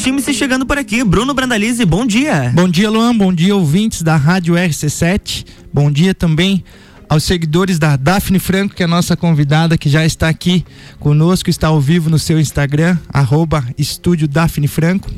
Autoestime-se chegando por aqui. Bruno Brandalize, bom dia. Bom dia, Luan. Bom dia, ouvintes da Rádio RC7. Bom dia também aos seguidores da Daphne Franco, que é a nossa convidada, que já está aqui conosco, está ao vivo no seu Instagram, arroba Estúdio Daphne Franco.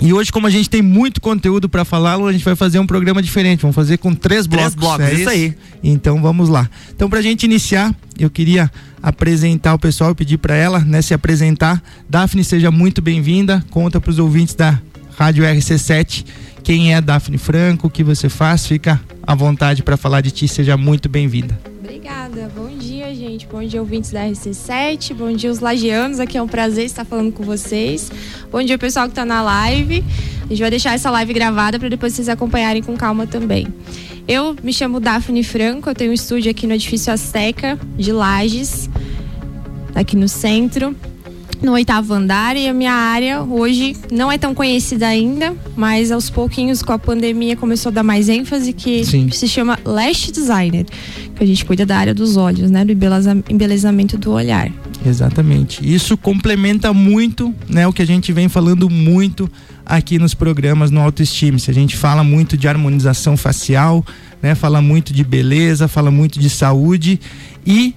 E hoje, como a gente tem muito conteúdo para falar, a gente vai fazer um programa diferente. Vamos fazer com três blocos. Três blocos, é isso? isso aí. Então vamos lá. Então, para a gente iniciar, eu queria apresentar o pessoal e pedir para ela né, se apresentar. Daphne, seja muito bem-vinda. Conta para os ouvintes da Rádio RC7 quem é Daphne Franco, o que você faz. Fica à vontade para falar de ti. Seja muito bem-vinda. Obrigada. Bom dia, gente. Bom dia, ouvintes da RC7. Bom dia, os lagianos. Aqui é um prazer estar falando com vocês. Bom dia, pessoal que está na live. A gente vai deixar essa live gravada para depois vocês acompanharem com calma também. Eu me chamo Daphne Franco, eu tenho um estúdio aqui no edifício Azteca de Lages, aqui no centro no oitavo andar e a minha área hoje não é tão conhecida ainda, mas aos pouquinhos com a pandemia começou a dar mais ênfase que Sim. se chama Lash Designer, que a gente cuida da área dos olhos, né, do embelezamento do olhar. Exatamente. Isso complementa muito, né, o que a gente vem falando muito aqui nos programas no Autoestima. Se a gente fala muito de harmonização facial, né, fala muito de beleza, fala muito de saúde e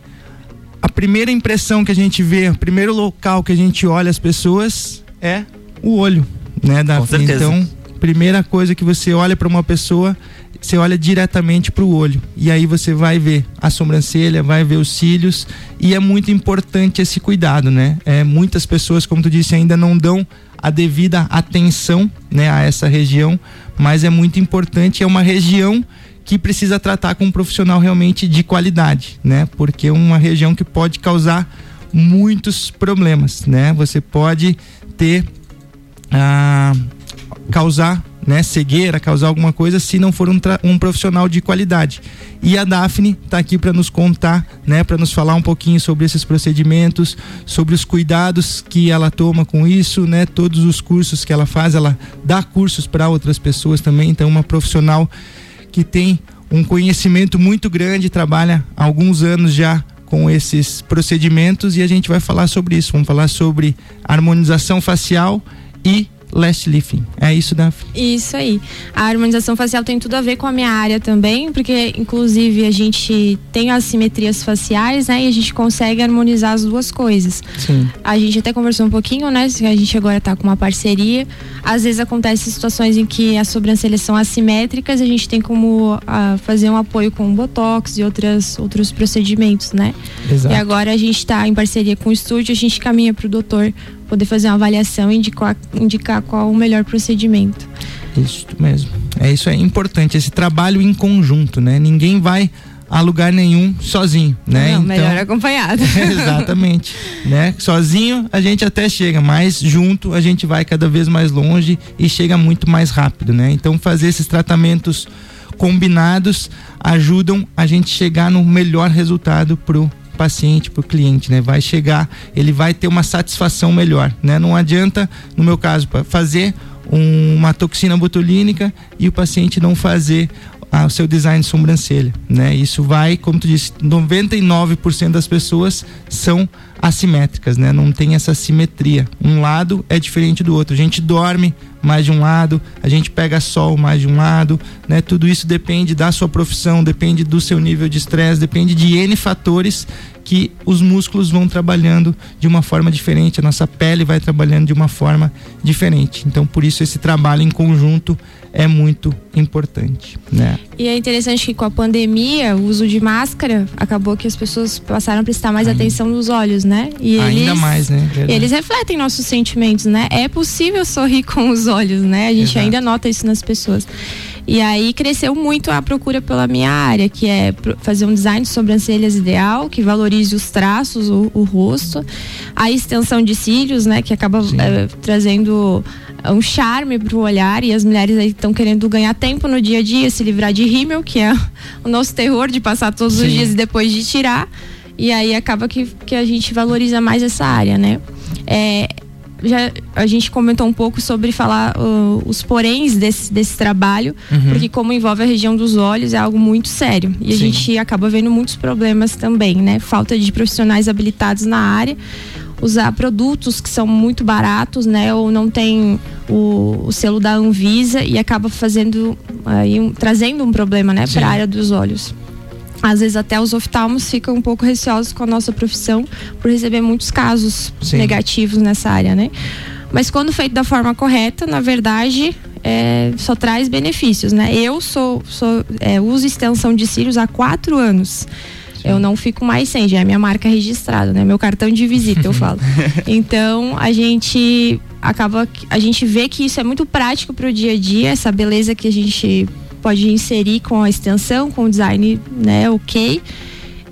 a primeira impressão que a gente vê, o primeiro local que a gente olha as pessoas é o olho, né, Davi? Com certeza. Então, primeira coisa que você olha para uma pessoa, você olha diretamente para o olho. E aí você vai ver a sobrancelha, vai ver os cílios. E é muito importante esse cuidado, né? É, muitas pessoas, como tu disse, ainda não dão a devida atenção né, a essa região, mas é muito importante. É uma região que precisa tratar com um profissional realmente de qualidade, né? Porque é uma região que pode causar muitos problemas, né? Você pode ter ah, causar né, cegueira, causar alguma coisa se não for um, um profissional de qualidade. E a Daphne está aqui para nos contar, né, para nos falar um pouquinho sobre esses procedimentos, sobre os cuidados que ela toma com isso, né, todos os cursos que ela faz, ela dá cursos para outras pessoas também, então uma profissional que tem um conhecimento muito grande, trabalha há alguns anos já com esses procedimentos e a gente vai falar sobre isso. Vamos falar sobre harmonização facial e last lifting. É isso, Daphne? Isso aí. A harmonização facial tem tudo a ver com a minha área também, porque inclusive a gente tem as simetrias faciais, né? E a gente consegue harmonizar as duas coisas. Sim. A gente até conversou um pouquinho, né? A gente agora está com uma parceria. Às vezes acontecem situações em que as sobrancelhas são assimétricas, a gente tem como uh, fazer um apoio com botox e outras, outros procedimentos, né? Exato. E agora a gente está em parceria com o estúdio, a gente caminha para o doutor poder fazer uma avaliação e indicar, indicar qual o melhor procedimento. Isso mesmo. É isso é importante, esse trabalho em conjunto, né? Ninguém vai a lugar nenhum sozinho, né? Não, então, melhor acompanhado. exatamente, né? Sozinho a gente até chega, mas junto a gente vai cada vez mais longe e chega muito mais rápido, né? Então fazer esses tratamentos combinados ajudam a gente chegar no melhor resultado pro paciente, para o cliente, né? Vai chegar, ele vai ter uma satisfação melhor, né? Não adianta, no meu caso, fazer um, uma toxina botulínica e o paciente não fazer o seu design de sobrancelha, né? Isso vai, como tu disse, 99% das pessoas são assimétricas, né? Não tem essa simetria. Um lado é diferente do outro. A gente dorme mais de um lado, a gente pega sol mais de um lado, né? Tudo isso depende da sua profissão, depende do seu nível de estresse, depende de N fatores que os músculos vão trabalhando de uma forma diferente, a nossa pele vai trabalhando de uma forma diferente. Então, por isso esse trabalho em conjunto é muito importante, né? E é interessante que com a pandemia, o uso de máscara acabou que as pessoas passaram a prestar mais Ainda. atenção nos olhos, né? E Ainda eles, mais, né? Verdade. Eles refletem nossos sentimentos, né? É possível sorrir com os olhos, né? A gente Exato. ainda nota isso nas pessoas. E aí cresceu muito a procura pela minha área, que é fazer um design de sobrancelhas ideal, que valorize os traços, o, o rosto, a extensão de cílios, né, que acaba é, trazendo um charme para o olhar e as mulheres aí estão querendo ganhar tempo no dia a dia, se livrar de rímel, que é o nosso terror de passar todos Sim. os dias e depois de tirar. E aí acaba que, que a gente valoriza mais essa área, né? É, já a gente comentou um pouco sobre falar uh, os poréns desse, desse trabalho, uhum. porque como envolve a região dos olhos é algo muito sério. E Sim. a gente acaba vendo muitos problemas também, né? Falta de profissionais habilitados na área. Usar produtos que são muito baratos, né? Ou não tem o, o selo da Anvisa e acaba fazendo aí um, trazendo um problema, né, para a área dos olhos. Às vezes até os oftalmos ficam um pouco receosos com a nossa profissão por receber muitos casos Sim. negativos nessa área, né? Mas quando feito da forma correta, na verdade, é, só traz benefícios, né? Eu sou, sou é, uso extensão de cílios há quatro anos. Eu não fico mais sem, já é minha marca registrada, né? Meu cartão de visita, eu falo. Então, a gente acaba, a gente vê que isso é muito prático para o dia a dia, essa beleza que a gente pode inserir com a extensão, com o design, né, ok.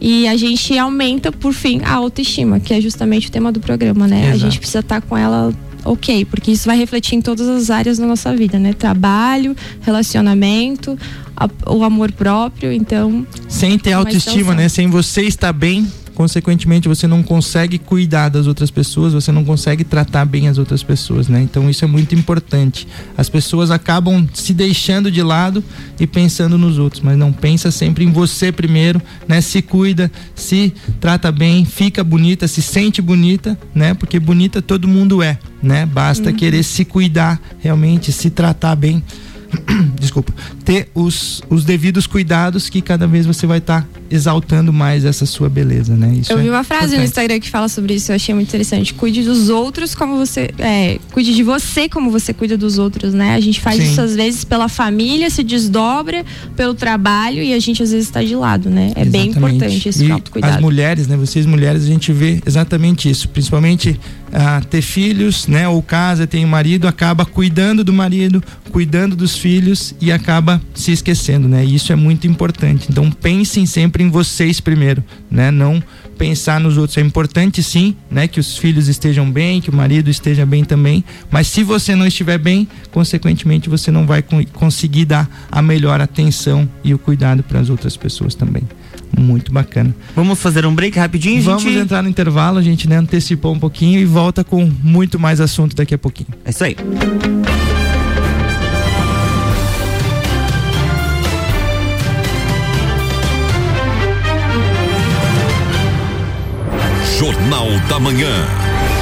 E a gente aumenta, por fim, a autoestima, que é justamente o tema do programa, né? Exato. A gente precisa estar tá com ela ok, porque isso vai refletir em todas as áreas da nossa vida, né? Trabalho, relacionamento, a, o amor próprio, então. Sem ter autoestima, né? Sem você estar bem, consequentemente você não consegue cuidar das outras pessoas, você não consegue tratar bem as outras pessoas, né? Então isso é muito importante. As pessoas acabam se deixando de lado e pensando nos outros, mas não pensa sempre em você primeiro, né? Se cuida, se trata bem, fica bonita, se sente bonita, né? Porque bonita todo mundo é, né? Basta uhum. querer se cuidar realmente, se tratar bem. desculpa, ter os, os devidos cuidados que cada vez você vai estar tá exaltando mais essa sua beleza, né? Isso eu vi é uma frase importante. no Instagram que fala sobre isso, eu achei muito interessante. Cuide dos outros como você. É, cuide de você como você cuida dos outros, né? A gente faz Sim. isso às vezes pela família, se desdobra pelo trabalho e a gente às vezes está de lado, né? É exatamente. bem importante esse autocuidado. As mulheres, né? Vocês mulheres, a gente vê exatamente isso, principalmente ah, ter filhos, né? Ou casa, tem um marido, acaba cuidando do marido, cuidando dos filhos e acaba se esquecendo, né? E isso é muito importante. Então pensem sempre em vocês primeiro, né? Não pensar nos outros. É importante sim, né? Que os filhos estejam bem, que o marido esteja bem também. Mas se você não estiver bem, consequentemente você não vai conseguir dar a melhor atenção e o cuidado para as outras pessoas também muito bacana. Vamos fazer um break rapidinho, Vamos gente? entrar no intervalo, a gente né, antecipou um pouquinho e volta com muito mais assunto daqui a pouquinho. É isso aí. Da Manhã.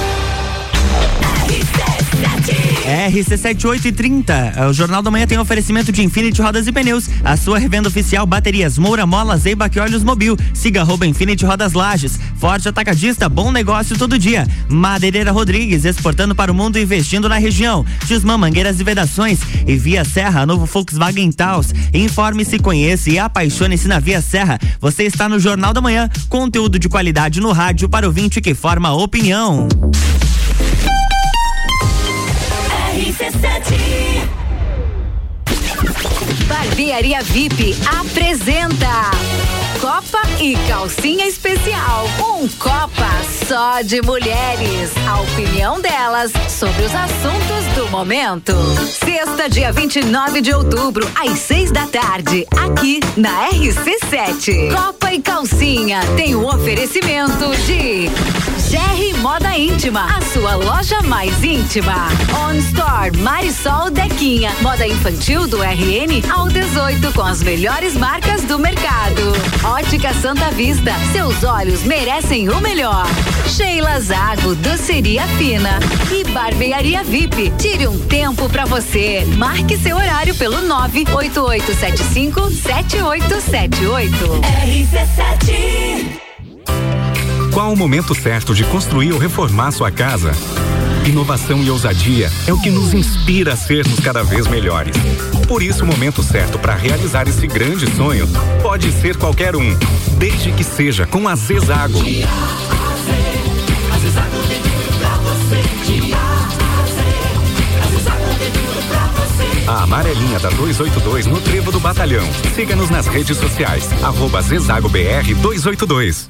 RC7830. É, o Jornal da Manhã tem oferecimento de Infinity Rodas e Pneus. A sua revenda oficial Baterias Moura, Mola, Zeiba e Olhos Mobil. Siga arroba Infinity Rodas Lages. Forte Atacadista, bom negócio todo dia. Madeireira Rodrigues, exportando para o mundo e investindo na região. Tismã, Mangueiras e Vedações. E Via Serra, novo Volkswagen Taos. Informe-se, conheça e apaixone-se na Via Serra. Você está no Jornal da Manhã. Conteúdo de qualidade no rádio para o vinte que forma opinião. RC7 Barbearia VIP apresenta Copa e Calcinha Especial. Um Copa só de mulheres. A opinião delas sobre os assuntos do momento. Sexta, dia 29 de outubro, às seis da tarde, aqui na RC7. Copa e Calcinha tem o um oferecimento de GR Moda Íntima, a sua loja mais íntima. On Store Marisol Dequinha, moda infantil do RN ao 18 com as melhores marcas do mercado. Ótica Santa Vista, seus olhos merecem o melhor. Sheila Zago, doceria fina e barbearia VIP. Tire um tempo para você. Marque seu horário pelo 98875 7878. RC7 qual o momento certo de construir ou reformar sua casa? Inovação e ousadia é o que nos inspira a sermos cada vez melhores. Por isso, o momento certo para realizar esse grande sonho pode ser qualquer um, desde que seja com a Zezago. A amarelinha da 282 no Trevo do Batalhão. Siga-nos nas redes sociais. Arroba Zezago BR 282.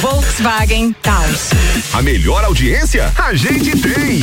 Volkswagen Taos. A melhor audiência a gente tem.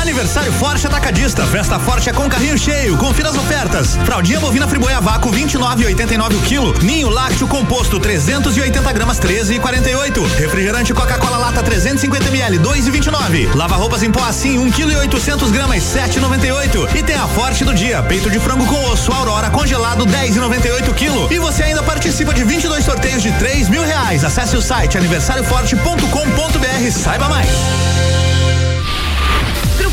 Aniversário Forte Atacadista. Festa Forte é com carrinho cheio. Confira as ofertas. Fraldinha bovina friboia vácuo 29,89 o quilo. Ninho lácteo composto 380 gramas 13,48. Refrigerante Coca-Cola lata 350 ml 2,29. Lava roupas em pó assim 1 kg e 800 gramas 7,98. E tem a Forte do dia. Peito de frango com osso Aurora congelado 10,98 quilo. E você ainda participa de 22 sorteios de 3 mil reais. Acesse o site aniversarioforte.com.br. Saiba mais.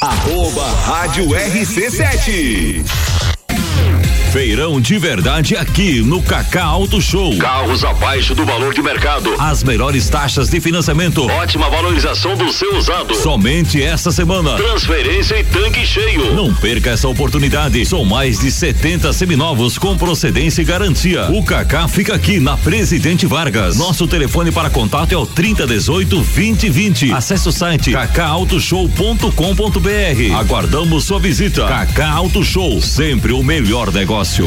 Arroba Rádio RC7. Feirão de verdade aqui no Cacá Auto Show. Carros abaixo do valor de mercado. As melhores taxas de financiamento. Ótima valorização do seu usado. Somente esta semana. Transferência e tanque cheio. Não perca essa oportunidade. São mais de 70 seminovos com procedência e garantia. O Cacá fica aqui na Presidente Vargas. Nosso telefone para contato é o 3018 2020. Acesse o site cacautoshow.com.br. Aguardamos sua visita. Cacá Auto Show, sempre o melhor negócio negócio.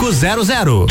4500.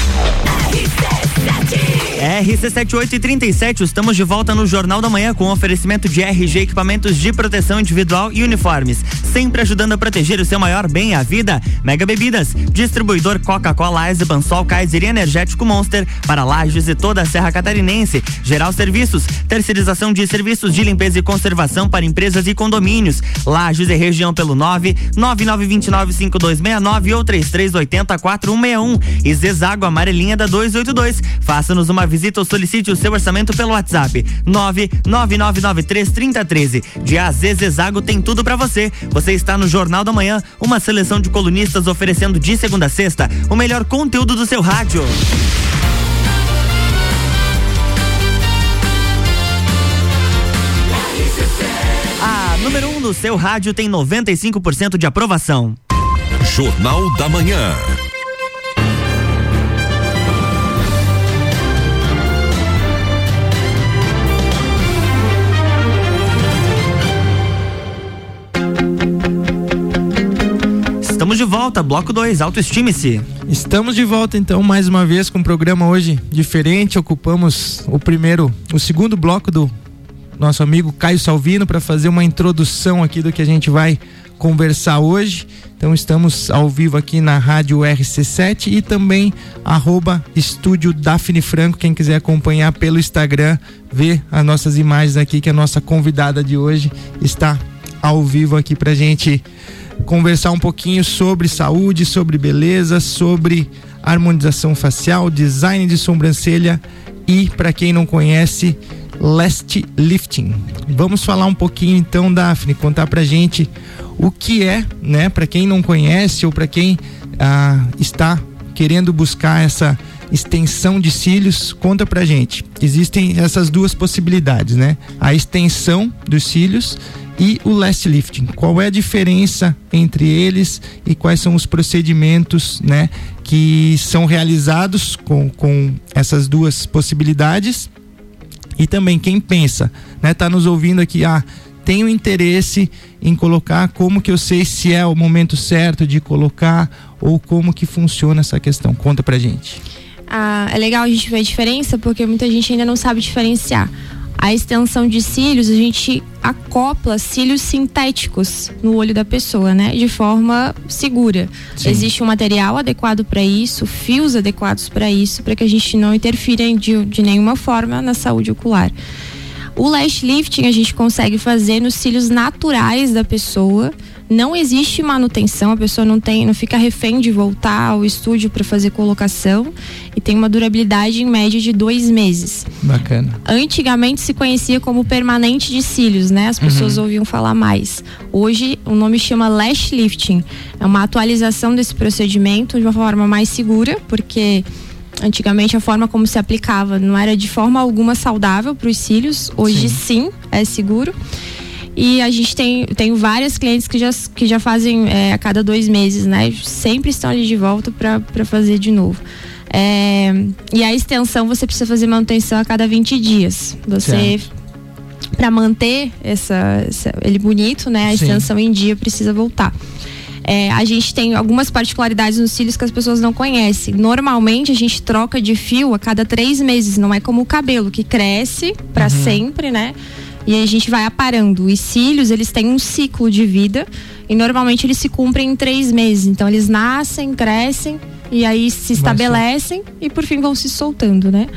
RC7837, estamos de volta no Jornal da Manhã com oferecimento de RG Equipamentos de Proteção Individual e Uniformes. Sempre ajudando a proteger o seu maior bem, a vida. Mega Bebidas, distribuidor Coca-Cola, Eisenbahn, Sol, Kaiser e Energético Monster para Lages e toda a Serra Catarinense. Geral Serviços, terceirização de serviços de limpeza e conservação para empresas e condomínios. Lages e região pelo 9 99295269 ou 3380 4161 e Zezago Amarelinha da 282. Faça-nos uma visita ou solicite o seu orçamento pelo WhatsApp 999933013. De AZ Zezago tem tudo para você. Você está no Jornal da Manhã, uma seleção de colunistas oferecendo de segunda a sexta o melhor conteúdo do seu rádio. A número 1 um do seu rádio tem 95% de aprovação. Jornal da Manhã. Volta, bloco 2, autoestime-se. Estamos de volta então mais uma vez com um programa hoje diferente. Ocupamos o primeiro, o segundo bloco do nosso amigo Caio Salvino para fazer uma introdução aqui do que a gente vai conversar hoje. Então estamos ao vivo aqui na Rádio RC7 e também arroba Estúdio Daphne Franco, quem quiser acompanhar pelo Instagram, ver as nossas imagens aqui que a nossa convidada de hoje está ao vivo aqui pra gente conversar um pouquinho sobre saúde, sobre beleza, sobre harmonização facial, design de sobrancelha e para quem não conhece, Last Lifting. Vamos falar um pouquinho então, Daphne, contar pra gente o que é, né, para quem não conhece ou para quem ah, está querendo buscar essa extensão de cílios, conta pra gente. Existem essas duas possibilidades, né? A extensão dos cílios e o last lifting. Qual é a diferença entre eles e quais são os procedimentos, né, que são realizados com, com essas duas possibilidades? E também quem pensa, né, tá nos ouvindo aqui, ah, tenho interesse em colocar, como que eu sei se é o momento certo de colocar ou como que funciona essa questão? Conta pra gente. Ah, é legal a gente ver a diferença porque muita gente ainda não sabe diferenciar. A extensão de cílios, a gente acopla cílios sintéticos no olho da pessoa, né? De forma segura. Sim. Existe um material adequado para isso, fios adequados para isso, para que a gente não interfira de, de nenhuma forma na saúde ocular. O lash lifting a gente consegue fazer nos cílios naturais da pessoa não existe manutenção, a pessoa não tem, não fica refém de voltar ao estúdio para fazer colocação e tem uma durabilidade em média de dois meses. Bacana. Antigamente se conhecia como permanente de cílios, né? As pessoas uhum. ouviam falar mais. Hoje o nome chama lash lifting. É uma atualização desse procedimento de uma forma mais segura, porque Antigamente a forma como se aplicava não era de forma alguma saudável para os cílios. Hoje sim. sim é seguro. E a gente tem, tem várias clientes que já, que já fazem é, a cada dois meses, né? Sempre estão ali de volta para fazer de novo. É, e a extensão você precisa fazer manutenção a cada 20 dias. Você para manter essa, essa, ele bonito, né? A Sim. extensão em dia precisa voltar. É, a gente tem algumas particularidades nos cílios que as pessoas não conhecem. Normalmente a gente troca de fio a cada três meses, não é como o cabelo que cresce para uhum. sempre, né? E a gente vai aparando. Os cílios, eles têm um ciclo de vida e normalmente eles se cumprem em três meses. Então eles nascem, crescem e aí se estabelecem e por fim vão se soltando, né?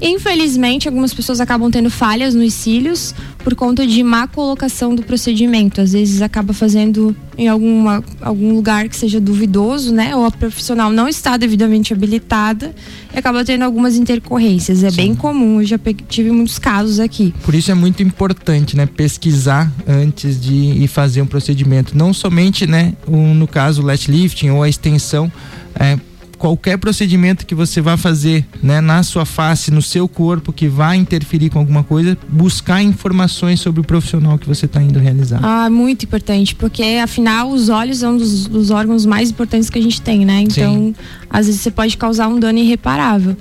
Infelizmente, algumas pessoas acabam tendo falhas nos cílios por conta de má colocação do procedimento. Às vezes acaba fazendo em alguma, algum lugar que seja duvidoso, né? Ou a profissional não está devidamente habilitada e acaba tendo algumas intercorrências. É Sim. bem comum, eu já tive muitos casos aqui. Por isso é muito importante, né? Pesquisar antes de ir fazer um procedimento. Não somente, né? Um, no caso, o lat lifting ou a extensão. É, qualquer procedimento que você vai fazer né, na sua face, no seu corpo, que vai interferir com alguma coisa, buscar informações sobre o profissional que você está indo realizar. Ah, muito importante, porque afinal os olhos são um dos, dos órgãos mais importantes que a gente tem, né? Então, Sim. às vezes você pode causar um dano irreparável.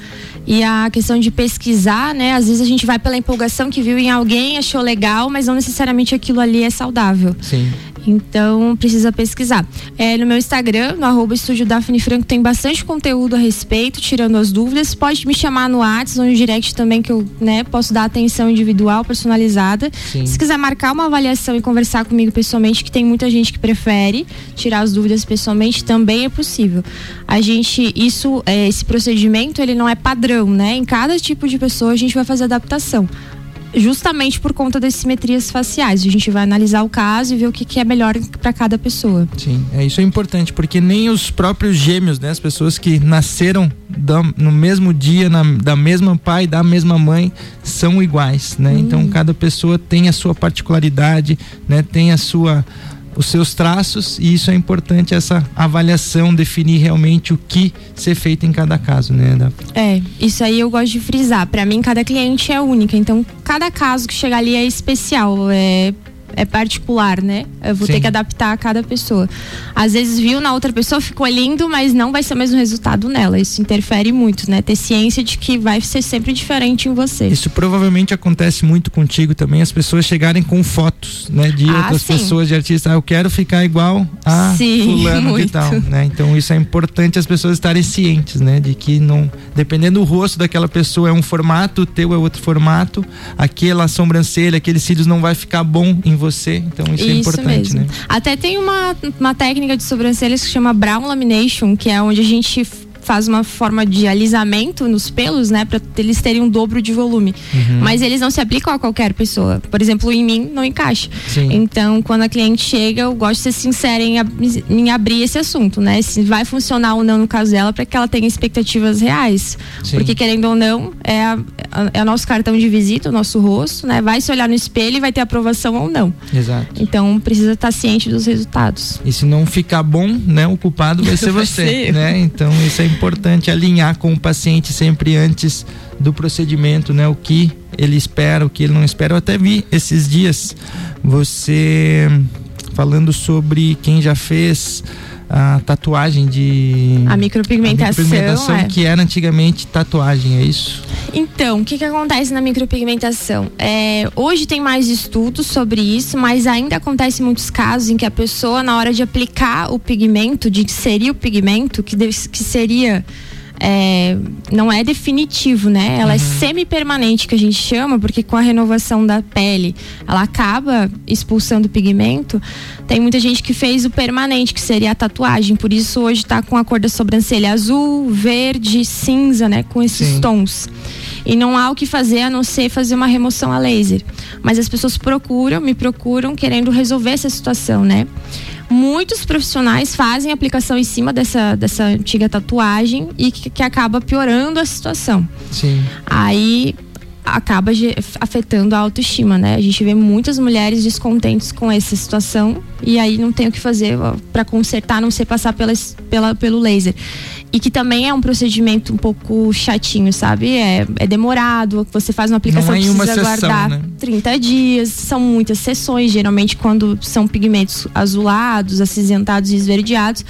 E a questão de pesquisar, né? Às vezes a gente vai pela empolgação que viu em alguém, achou legal, mas não necessariamente aquilo ali é saudável. Sim. Então precisa pesquisar. É, no meu Instagram, no arroba Estúdio Daphne Franco, tem bastante conteúdo a respeito, tirando as dúvidas. Pode me chamar no WhatsApp ou no direct também, que eu né, posso dar atenção individual, personalizada. Sim. Se quiser marcar uma avaliação e conversar comigo pessoalmente, que tem muita gente que prefere tirar as dúvidas pessoalmente, também é possível. A gente, isso, é, esse procedimento, ele não é padrão, né? Em cada tipo de pessoa a gente vai fazer adaptação justamente por conta das simetrias faciais. A gente vai analisar o caso e ver o que, que é melhor para cada pessoa. Sim, é isso é importante, porque nem os próprios gêmeos, né, as pessoas que nasceram da, no mesmo dia, na, da mesma pai, da mesma mãe, são iguais, né? Hum. Então cada pessoa tem a sua particularidade, né, tem a sua os seus traços e isso é importante essa avaliação definir realmente o que ser feito em cada caso, né? Da... É, isso aí eu gosto de frisar. Para mim cada cliente é única, então cada caso que chega ali é especial, é é particular, né? Eu vou Sim. ter que adaptar a cada pessoa. Às vezes viu na outra pessoa, ficou lindo, mas não vai ser o mesmo resultado nela. Isso interfere muito, né? Ter ciência de que vai ser sempre diferente em você. Isso provavelmente acontece muito contigo também, as pessoas chegarem com fotos, né, de Ah, outras sim. pessoas, de artistas. Ah, eu quero ficar igual a Sim, fulano muito. tal, né? Então isso é importante as pessoas estarem cientes, né, de que não, dependendo do rosto daquela pessoa é um formato, o teu é outro formato, aquela sobrancelha, aqueles cílios não vai ficar bom em você. Então isso, é importante, mesmo. né? Até tem uma, uma técnica de sobrancelhas que chama brown lamination, que é onde a gente faz uma forma de alisamento nos pelos, né, para eles terem um dobro de volume. Uhum. Mas eles não se aplicam a qualquer pessoa. Por exemplo, em mim não encaixa. Sim. Então, quando a cliente chega, eu gosto de ser sincera em, em abrir esse assunto, né? Se vai funcionar ou não no caso dela, para que ela tenha expectativas reais. Sim. Porque querendo ou não, é, a- é o nosso cartão de visita, o nosso rosto, né? Vai se olhar no espelho e vai ter aprovação ou não. Exato. Então precisa estar ciente dos resultados. E se não ficar bom, né, o culpado vai ser Vai você, ser eu. né? Então isso é importante alinhar com o paciente sempre antes do procedimento, né? O que ele espera, o que ele não espera. Eu até vi esses dias você falando sobre quem já fez a tatuagem de A micropigmentação, a micropigmentação é. que era antigamente tatuagem, é isso? Então, o que, que acontece na micropigmentação? É, hoje tem mais estudos sobre isso, mas ainda acontece muitos casos em que a pessoa, na hora de aplicar o pigmento, de inserir o pigmento, que, que seria. É, não é definitivo, né? Ela é semi-permanente, que a gente chama, porque com a renovação da pele ela acaba expulsando o pigmento. Tem muita gente que fez o permanente, que seria a tatuagem. Por isso hoje tá com a cor da sobrancelha azul, verde, cinza, né? Com esses Sim. tons. E não há o que fazer a não ser fazer uma remoção a laser. Mas as pessoas procuram, me procuram, querendo resolver essa situação, né? Muitos profissionais fazem aplicação em cima dessa, dessa antiga tatuagem e que, que acaba piorando a situação. Sim. Aí acaba afetando a autoestima, né? A gente vê muitas mulheres descontentes com essa situação e aí não tem o que fazer para consertar, não ser passar pela, pela, pelo laser. E que também é um procedimento um pouco chatinho, sabe? É, é demorado, você faz uma aplicação, é precisa sessão, guardar né? 30 dias, são muitas sessões, geralmente quando são pigmentos azulados, acinzentados e esverdeados.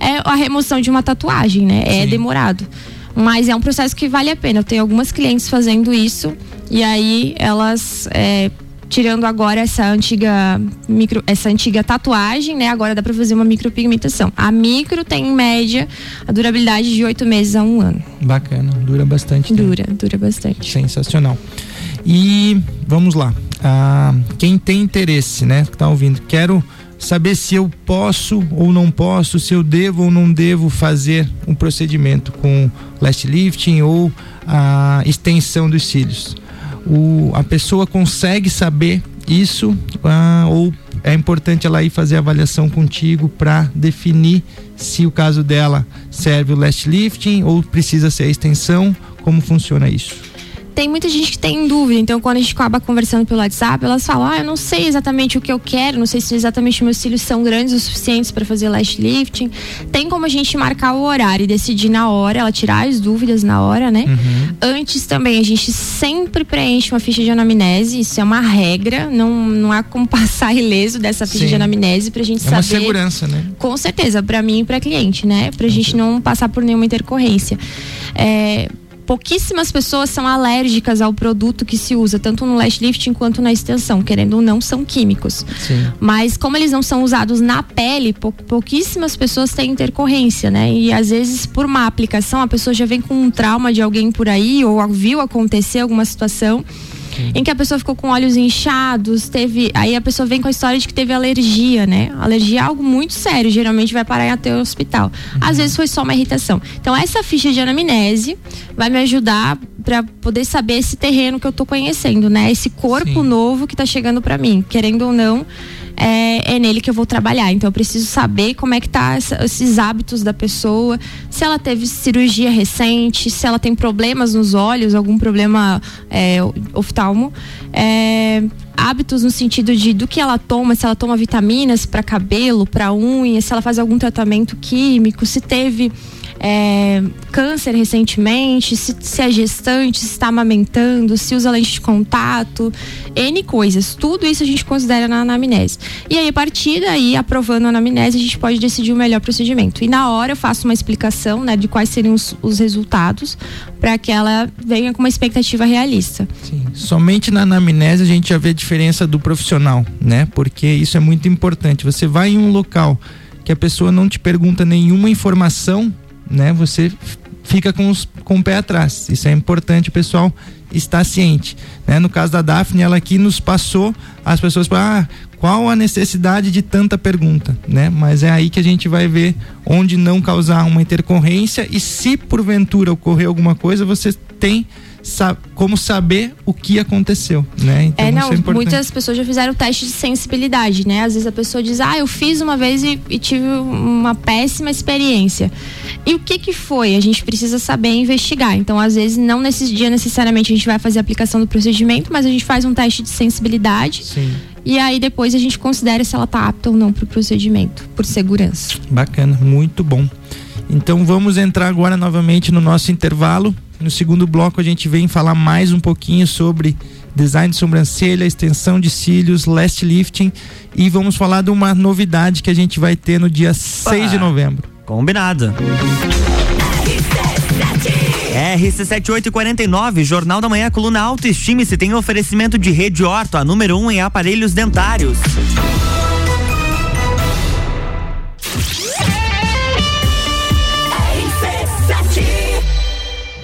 É a remoção de uma tatuagem, né? É Sim. demorado. Mas é um processo que vale a pena. Eu tenho algumas clientes fazendo isso e aí elas é, tirando agora essa antiga micro, essa antiga tatuagem, né? Agora dá pra fazer uma micropigmentação. A micro tem em média a durabilidade de oito meses a um ano. Bacana, dura bastante tempo. Dura, dura bastante. Sensacional. E vamos lá. Ah, quem tem interesse, né? Que tá ouvindo, quero saber se eu posso ou não posso, se eu devo ou não devo fazer um procedimento com last lifting ou a extensão dos cílios. O, a pessoa consegue saber isso ah, ou é importante ela ir fazer avaliação contigo para definir se o caso dela serve o last lifting ou precisa ser a extensão, como funciona isso? Tem muita gente que tem dúvida, então quando a gente acaba conversando pelo WhatsApp, elas falam: "Ah, eu não sei exatamente o que eu quero, não sei se exatamente meus cílios são grandes o suficientes para fazer lash lifting". Tem como a gente marcar o horário e decidir na hora, ela tirar as dúvidas na hora, né? Antes também a gente sempre preenche uma ficha de anamnese, isso é uma regra, não não há como passar ileso dessa ficha Sim. de anamnese pra gente É uma saber segurança, né? com certeza, para mim e para cliente, né? Pra gente não passar por nenhuma intercorrência. É, pouquíssimas pessoas são alérgicas ao produto que se usa, tanto no lash lifting quanto na extensão, querendo ou não, são químicos. Sim. Mas como eles não são usados na pele, pou- pouquíssimas pessoas têm intercorrência, né? E às vezes por uma aplicação a pessoa já vem com um trauma de alguém por aí ou viu acontecer alguma situação em que a pessoa ficou com olhos inchados, teve, aí a pessoa vem com a história de que teve alergia, né? Alergia é algo muito sério, geralmente vai parar até o hospital. Às vezes foi só uma irritação. Então essa ficha de anamnese vai me ajudar para poder saber esse terreno que eu tô conhecendo, né? Esse corpo novo que tá chegando para mim, querendo ou não, é, é nele que eu vou trabalhar. Então eu preciso saber como é que tá essa- esses hábitos da pessoa, se ela teve cirurgia recente, se ela tem problemas nos olhos, algum problema é, oftalmo. É, hábitos no sentido de do que ela toma, se ela toma vitaminas para cabelo, para unha, se ela faz algum tratamento químico, se teve é, câncer recentemente, se, se é gestante, se está amamentando, se usa lente de contato, N coisas. Tudo isso a gente considera na anamnese. E aí, a partir daí, aprovando a anamnese, a gente pode decidir o melhor procedimento. E na hora eu faço uma explicação né, de quais seriam os, os resultados para que ela venha com uma expectativa realista. Sim. Somente na anamnese a gente já vê a diferença do profissional, né? Porque isso é muito importante. Você vai em um local que a pessoa não te pergunta nenhuma informação, né? Você fica com, os, com o pé atrás. Isso é importante, pessoal estar ciente. Né? No caso da Daphne, ela aqui nos passou as pessoas para ah, qual a necessidade de tanta pergunta, né? Mas é aí que a gente vai ver onde não causar uma intercorrência e se porventura ocorrer alguma coisa, você tem sa como saber o que aconteceu, né? Então, é, não, é muitas pessoas já fizeram teste de sensibilidade, né? Às vezes a pessoa diz, ah, eu fiz uma vez e, e tive uma péssima experiência. E o que que foi? A gente precisa saber investigar. Então, às vezes, não nesse dia necessariamente a gente vai fazer a aplicação do procedimento, mas a gente faz um teste de sensibilidade. Sim. E aí depois a gente considera se ela está apta ou não para o procedimento, por segurança. Bacana, muito bom. Então vamos entrar agora novamente no nosso intervalo. No segundo bloco a gente vem falar mais um pouquinho sobre design de sobrancelha, extensão de cílios, last lifting e vamos falar de uma novidade que a gente vai ter no dia 6 de novembro. Combinado. RC7849, Jornal da Manhã, coluna Autoestime-se tem oferecimento de Rede Orto, a número 1 um em aparelhos dentários.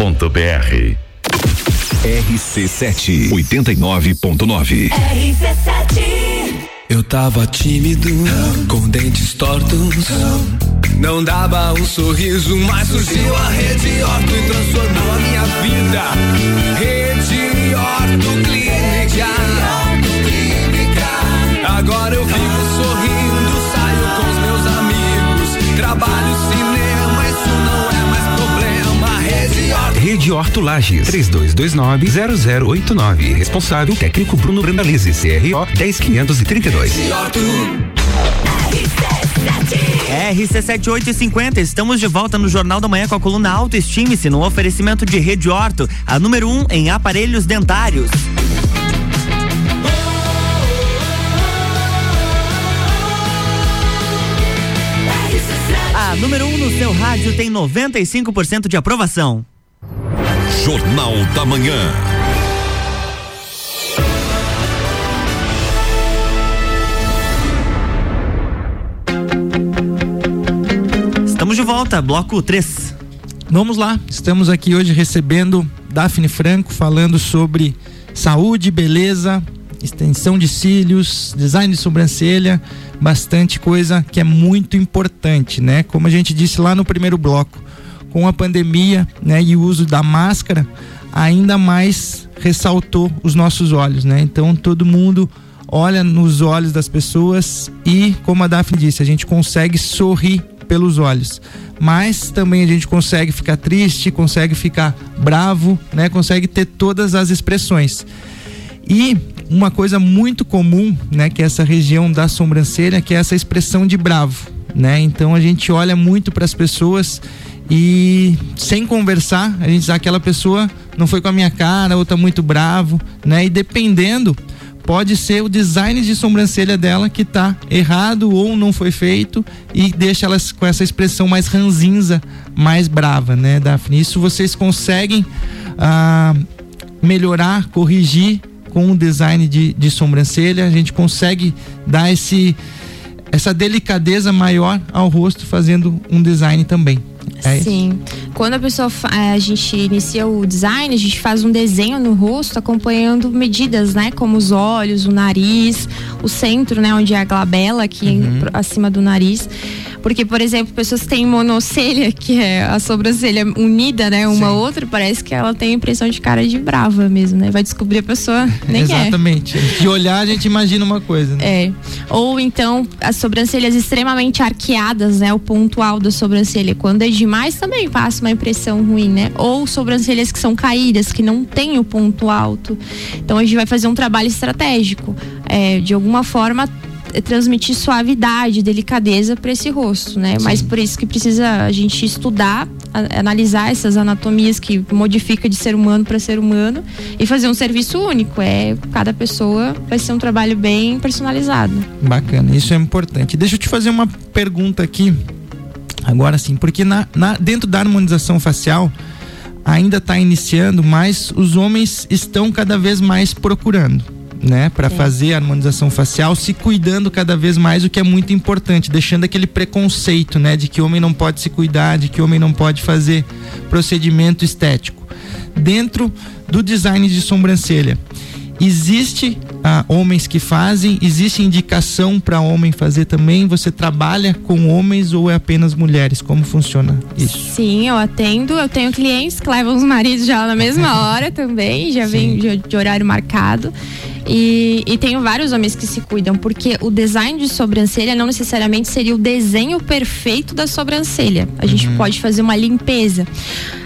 www.rc7.br. RC7 89.9 RC7 Eu tava tímido, com dentes tortos. Não dava um sorriso, mas surgiu a Rede Orto e transformou a minha vida. Rede Horto Lages, 3229-0089. Responsável técnico Bruno Brandalize, CRO 10532. RC7850, estamos de volta no Jornal da Manhã com a coluna Autoestime-se no oferecimento de Rede Horto, a número 1 um em aparelhos dentários. A número 1 um no seu rádio tem 95% de aprovação. Jornal da Manhã. Estamos de volta, bloco 3. Vamos lá, estamos aqui hoje recebendo Daphne Franco falando sobre saúde, beleza, extensão de cílios, design de sobrancelha, bastante coisa que é muito importante, né? Como a gente disse lá no primeiro bloco, com a pandemia, né, e o uso da máscara, ainda mais ressaltou os nossos olhos, né? Então todo mundo olha nos olhos das pessoas e, como a Daphne disse, a gente consegue sorrir pelos olhos. Mas também a gente consegue ficar triste, consegue ficar bravo, né? Consegue ter todas as expressões. E uma coisa muito comum, né, que é essa região da sobrancelha, que é essa expressão de bravo, né? Então a gente olha muito para as pessoas e sem conversar, a gente diz ah, aquela pessoa não foi com a minha cara, ou tá muito bravo, né? E dependendo, pode ser o design de sobrancelha dela que tá errado ou não foi feito e deixa elas com essa expressão mais ranzinza, mais brava, né, Daphne? Isso vocês conseguem ah, melhorar, corrigir com o design de, de sobrancelha, a gente consegue dar esse essa delicadeza maior ao rosto fazendo um design também. É Sim. Quando a pessoa a gente inicia o design, a gente faz um desenho no rosto acompanhando medidas, né, como os olhos, o nariz, o centro, né, onde é a glabela aqui uhum. acima do nariz Porque, por exemplo, pessoas que têm monocelha, que é a sobrancelha unida, né, uma Sim. outra, parece que ela tem a impressão de cara de brava mesmo, né? Vai descobrir a pessoa nem Exatamente. é. De olhar a gente imagina uma coisa, né? É. Ou então as sobrancelhas extremamente arqueadas, né? O ponto alto da sobrancelha. Quando é demais também passa uma impressão ruim, né? Ou sobrancelhas que são caídas, que não tem o ponto alto. Então a gente vai fazer um trabalho estratégico. É, de alguma forma transmitir suavidade, delicadeza para esse rosto, né? Sim. Mas por isso que precisa a gente estudar, a, analisar essas anatomias que modifica de ser humano para ser humano e fazer um serviço único. É cada pessoa vai ser um trabalho bem personalizado. Bacana, isso é importante. Deixa eu te fazer uma pergunta aqui. Agora sim, porque na, na dentro da harmonização facial ainda está iniciando, mas os homens estão cada vez mais procurando né, para fazer a harmonização facial, se cuidando cada vez mais, o que é muito importante, deixando aquele preconceito, né, de que homem não pode se cuidar, de que homem não pode fazer procedimento estético. Dentro do design de sobrancelha, existe ah, homens que fazem, existe indicação para homem fazer também? Você trabalha com homens ou é apenas mulheres? Como funciona isso? Sim, eu atendo. Eu tenho clientes que levam os maridos já na mesma hora também, já vem de, de horário marcado. E, e tenho vários homens que se cuidam, porque o design de sobrancelha não necessariamente seria o desenho perfeito da sobrancelha. A gente uhum. pode fazer uma limpeza.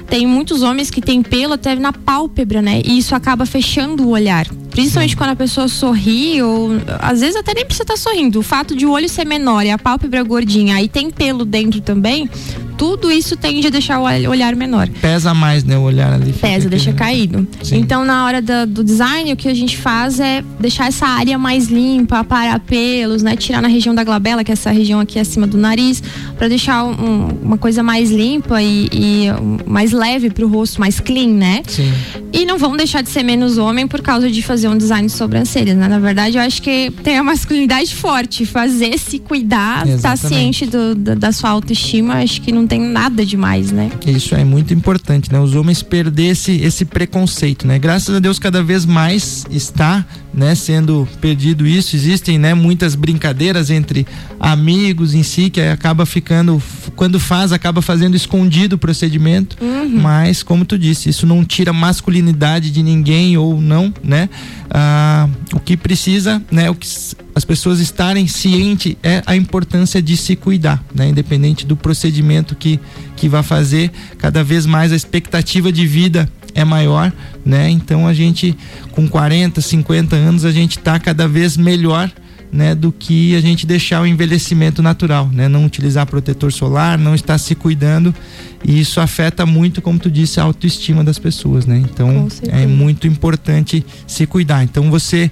Tem muitos homens que têm pelo até na pálpebra, né? E isso acaba fechando o olhar. Principalmente quando a pessoa sorri, ou às vezes até nem precisa estar tá sorrindo. O fato de o olho ser menor e a pálpebra gordinha, aí tem pelo dentro também, tudo isso tende a deixar o olhar menor. Pesa mais, né? O olhar ali. Pesa, deixa caído. Sim. Então, na hora da, do design, o que a gente faz é deixar essa área mais limpa, aparar pelos, né? Tirar na região da glabela, que é essa região aqui acima do nariz, para deixar um, uma coisa mais limpa e, e mais leve para o rosto, mais clean, né? Sim. E não vão deixar de ser menos homem por causa de fazer um design de sobrancelhas, né? Na verdade, eu acho que tem a masculinidade forte, fazer, se cuidar, estar tá ciente do, da, da sua autoestima, acho que não tem nada demais, né? Isso é muito importante, né? Os homens perder esse, esse preconceito, né? Graças a Deus cada vez mais está né, sendo perdido isso. Existem, né, muitas brincadeiras entre amigos em si que acaba ficando quando faz acaba fazendo escondido o procedimento, uhum. mas como tu disse, isso não tira masculinidade de ninguém ou não, né? Ah, o que precisa, né, o que as pessoas estarem cientes é a importância de se cuidar, né? Independente do procedimento que que vai fazer, cada vez mais a expectativa de vida é maior, né? Então a gente com 40, 50 anos a gente está cada vez melhor, né, do que a gente deixar o envelhecimento natural, né? Não utilizar protetor solar, não estar se cuidando e isso afeta muito, como tu disse, a autoestima das pessoas, né? Então é muito importante se cuidar. Então você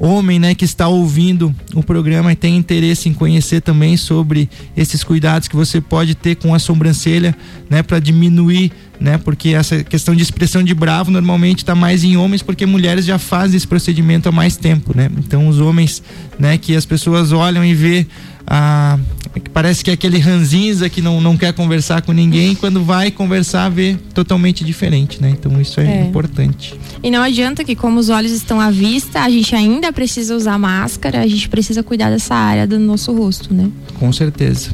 homem, né, que está ouvindo o programa e tem interesse em conhecer também sobre esses cuidados que você pode ter com a sobrancelha, né, para diminuir, né, porque essa questão de expressão de bravo normalmente está mais em homens porque mulheres já fazem esse procedimento há mais tempo, né? Então os homens, né, que as pessoas olham e vê ah, parece que é aquele ranzinza que não, não quer conversar com ninguém, quando vai conversar vê totalmente diferente, né? Então isso é, é, importante. E não adianta que como os olhos estão à vista, a gente ainda precisa usar máscara, a gente precisa cuidar dessa área do nosso rosto, né? Com certeza.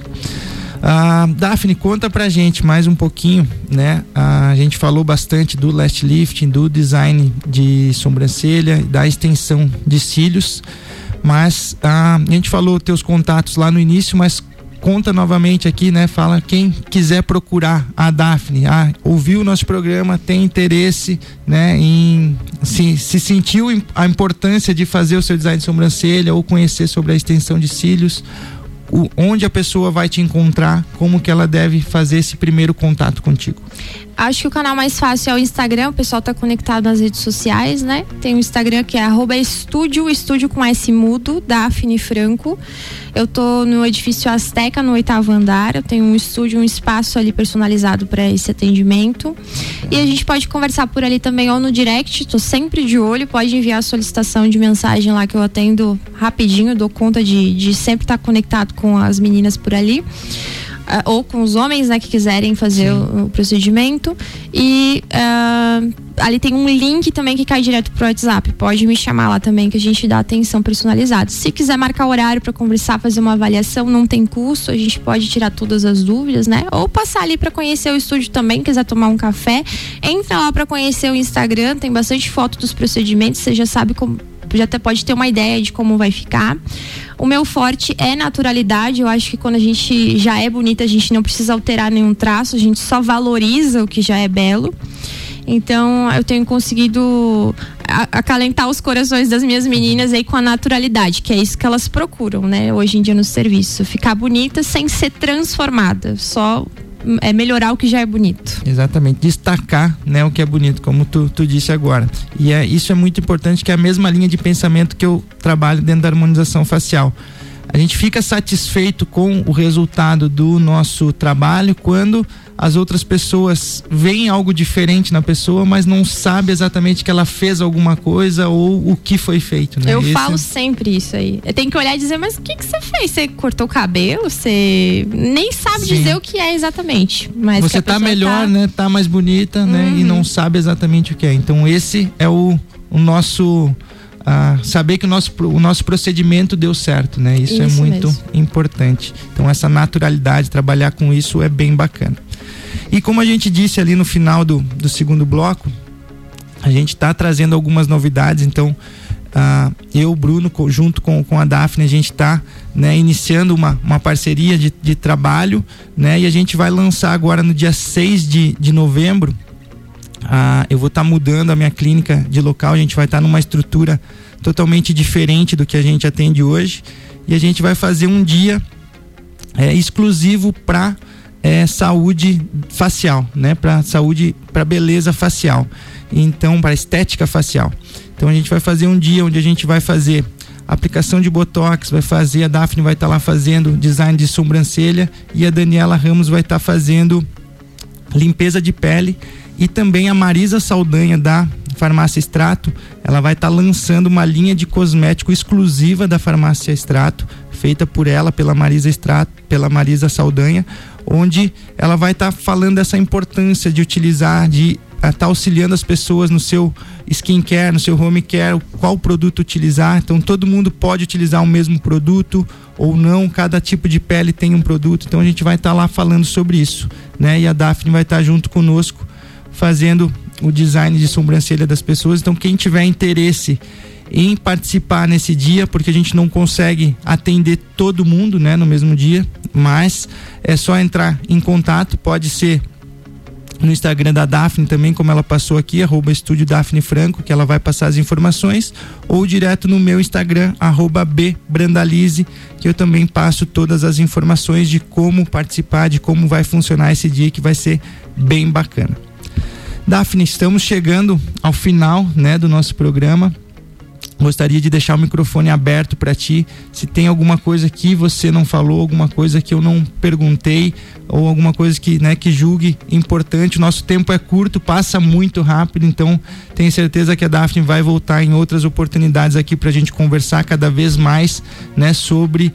Ah, Daphne, conta pra gente mais um pouquinho, né? Ah, a gente falou bastante do last lifting, do design de sobrancelha, da extensão de cílios. Mas ah, a gente falou teus contatos lá no início, mas conta novamente aqui, né? Fala quem quiser procurar a Daphne, ah, ouviu o nosso programa, tem interesse, né, em se, se sentiu a importância de fazer o seu design de sobrancelha ou conhecer sobre a extensão de cílios, o, onde a pessoa vai te encontrar, como que ela deve fazer esse primeiro contato contigo? Acho que o canal mais fácil é o Instagram, o pessoal tá conectado nas redes sociais, né? Tem o Instagram que é estúdio, estúdio com S mudo, Daphne Franco. Eu tô no edifício Azteca, no oitavo andar. Eu tenho um estúdio, um espaço ali personalizado para esse atendimento. E a gente pode conversar por ali também ou no direct, tô sempre de olho. Pode enviar a solicitação de mensagem lá que eu atendo rapidinho, dou conta de, de sempre estar tá conectado com as meninas por ali. Ah, ou com os homens, né, que quiserem fazer o, o procedimento. E ah, ali tem um link também que cai direto pro WhatsApp. Pode me chamar lá também que a gente dá atenção personalizada. Se quiser marcar horário para conversar, fazer uma avaliação, não tem custo, a gente pode tirar todas as dúvidas, né? Ou passar ali para conhecer o estúdio também, quiser tomar um café, entra lá para conhecer o Instagram, tem bastante foto dos procedimentos, você já sabe como já até pode ter uma ideia de como vai ficar. O meu forte é naturalidade. Eu acho que quando a gente já é bonita, a gente não precisa alterar nenhum traço, a gente só valoriza o que já é belo. Então, eu tenho conseguido acalentar os corações das minhas meninas aí com a naturalidade, que é isso que elas procuram, né? Hoje em dia no serviço. Ficar bonita sem ser transformada. Só é melhorar o que já é bonito. Exatamente, destacar né, o que é bonito, como tu, tu disse agora. E é, isso é muito importante, que é a mesma linha de pensamento que eu trabalho dentro da harmonização facial. A gente fica satisfeito com o resultado do nosso trabalho quando as outras pessoas veem algo diferente na pessoa, mas não sabe exatamente que ela fez alguma coisa ou o que foi feito. Né? Eu Esse... falo sempre isso aí. Eu tenho que olhar e dizer, mas o que, que você fez? Você cortou o cabelo? Você nem sabe Sim. dizer o que é exatamente. Mas você tá melhor, tá... né? Tá mais bonita, uhum. né? E não uhum. sabe exatamente o que é. Então esse é o, o nosso a saber que o nosso, o nosso procedimento deu certo, né? Isso, é isso é muito mesmo. importante. Então essa naturalidade, trabalhar com isso é bem bacana. E como a gente disse ali no final do, do segundo bloco, a gente está trazendo algumas novidades, então uh, eu, Bruno, junto com, com a Daphne, a gente está né, iniciando uma, uma parceria de, de trabalho, né? E a gente vai lançar agora no dia 6 de, de novembro ah, eu vou estar tá mudando a minha clínica de local, a gente vai estar tá numa estrutura totalmente diferente do que a gente atende hoje e a gente vai fazer um dia é, exclusivo para é, saúde facial, né? Para saúde, para beleza facial. Então, para estética facial. Então a gente vai fazer um dia onde a gente vai fazer aplicação de botox, vai fazer a Daphne vai estar tá lá fazendo design de sobrancelha e a Daniela Ramos vai estar tá fazendo limpeza de pele e também a Marisa Saldanha da Farmácia Extrato, ela vai estar tá lançando uma linha de cosmético exclusiva da Farmácia Extrato, feita por ela, pela Marisa Extrato, pela Marisa Saldanha, onde ela vai estar tá falando dessa importância de utilizar, de estar tá auxiliando as pessoas no seu skincare, no seu home care, qual produto utilizar. Então todo mundo pode utilizar o mesmo produto ou não, cada tipo de pele tem um produto. Então a gente vai estar tá lá falando sobre isso, né? E a Daphne vai estar tá junto conosco fazendo o design de sobrancelha das pessoas. Então, quem tiver interesse em participar nesse dia, porque a gente não consegue atender todo mundo, né, no mesmo dia, mas é só entrar em contato, pode ser no Instagram da Daphne também, como ela passou aqui, arroba estúdio Daphne Franco, que ela vai passar as informações, ou direto no meu Instagram, arroba B Brandalize, que eu também passo todas as informações de como participar, de como vai funcionar esse dia, que vai ser bem bacana. Daphne, estamos chegando ao final, né, do nosso programa. Gostaria de deixar o microfone aberto para ti. Se tem alguma coisa que você não falou, alguma coisa que eu não perguntei, ou alguma coisa que, né, que julgue importante. O nosso tempo é curto, passa muito rápido, então tenho certeza que a Daphne vai voltar em outras oportunidades aqui para a gente conversar cada vez mais, né, sobre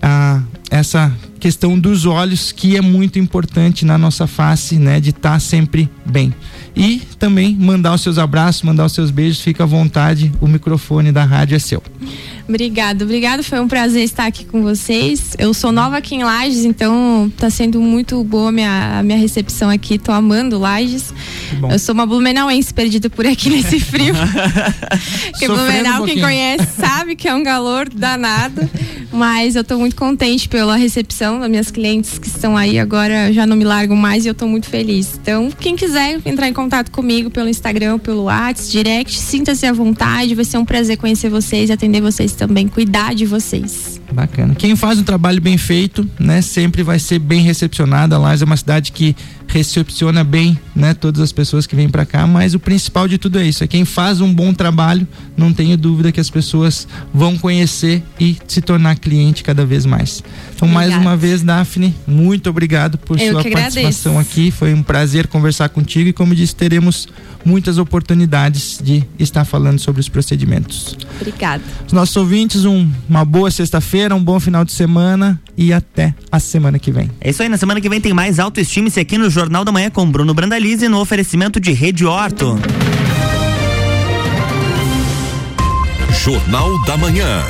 ah, essa questão dos olhos que é muito importante na nossa face, né, de estar tá sempre bem e também mandar os seus abraços, mandar os seus beijos, fica à vontade, o microfone da rádio é seu. Obrigada, obrigada, foi um prazer estar aqui com vocês. Eu sou nova aqui em Lages, então está sendo muito boa a minha, a minha recepção aqui, tô amando Lages. Eu sou uma blumenauense perdida por aqui nesse frio. Porque Blumenau, um quem conhece, sabe que é um calor danado. Mas eu estou muito contente pela recepção das minhas clientes que estão aí agora, já não me largam mais e eu estou muito feliz. Então, quem quiser entrar em contato comigo pelo Instagram, pelo WhatsApp, direct, sinta-se à vontade, vai ser um prazer conhecer vocês, atender vocês também, cuidar de vocês. Bacana. Quem faz um trabalho bem feito, né, sempre vai ser bem recepcionada. Lá é uma cidade que recepciona bem, né, todas as pessoas que vêm para cá, mas o principal de tudo é isso, é quem faz um bom trabalho, não tenho dúvida que as pessoas vão conhecer e se tornar cliente cada vez mais. Então, Obrigada. mais uma vez, Daphne, muito obrigado por Eu sua participação aqui. Foi um prazer conversar contigo e como disse, teremos muitas oportunidades de estar falando sobre os procedimentos. Obrigada. Os nossos ouvintes, um, uma boa sexta-feira um bom final de semana e até a semana que vem. É isso aí, na semana que vem tem mais autoestima-se aqui no Jornal da Manhã com Bruno Brandalize no oferecimento de Rede Horto. Jornal da Manhã.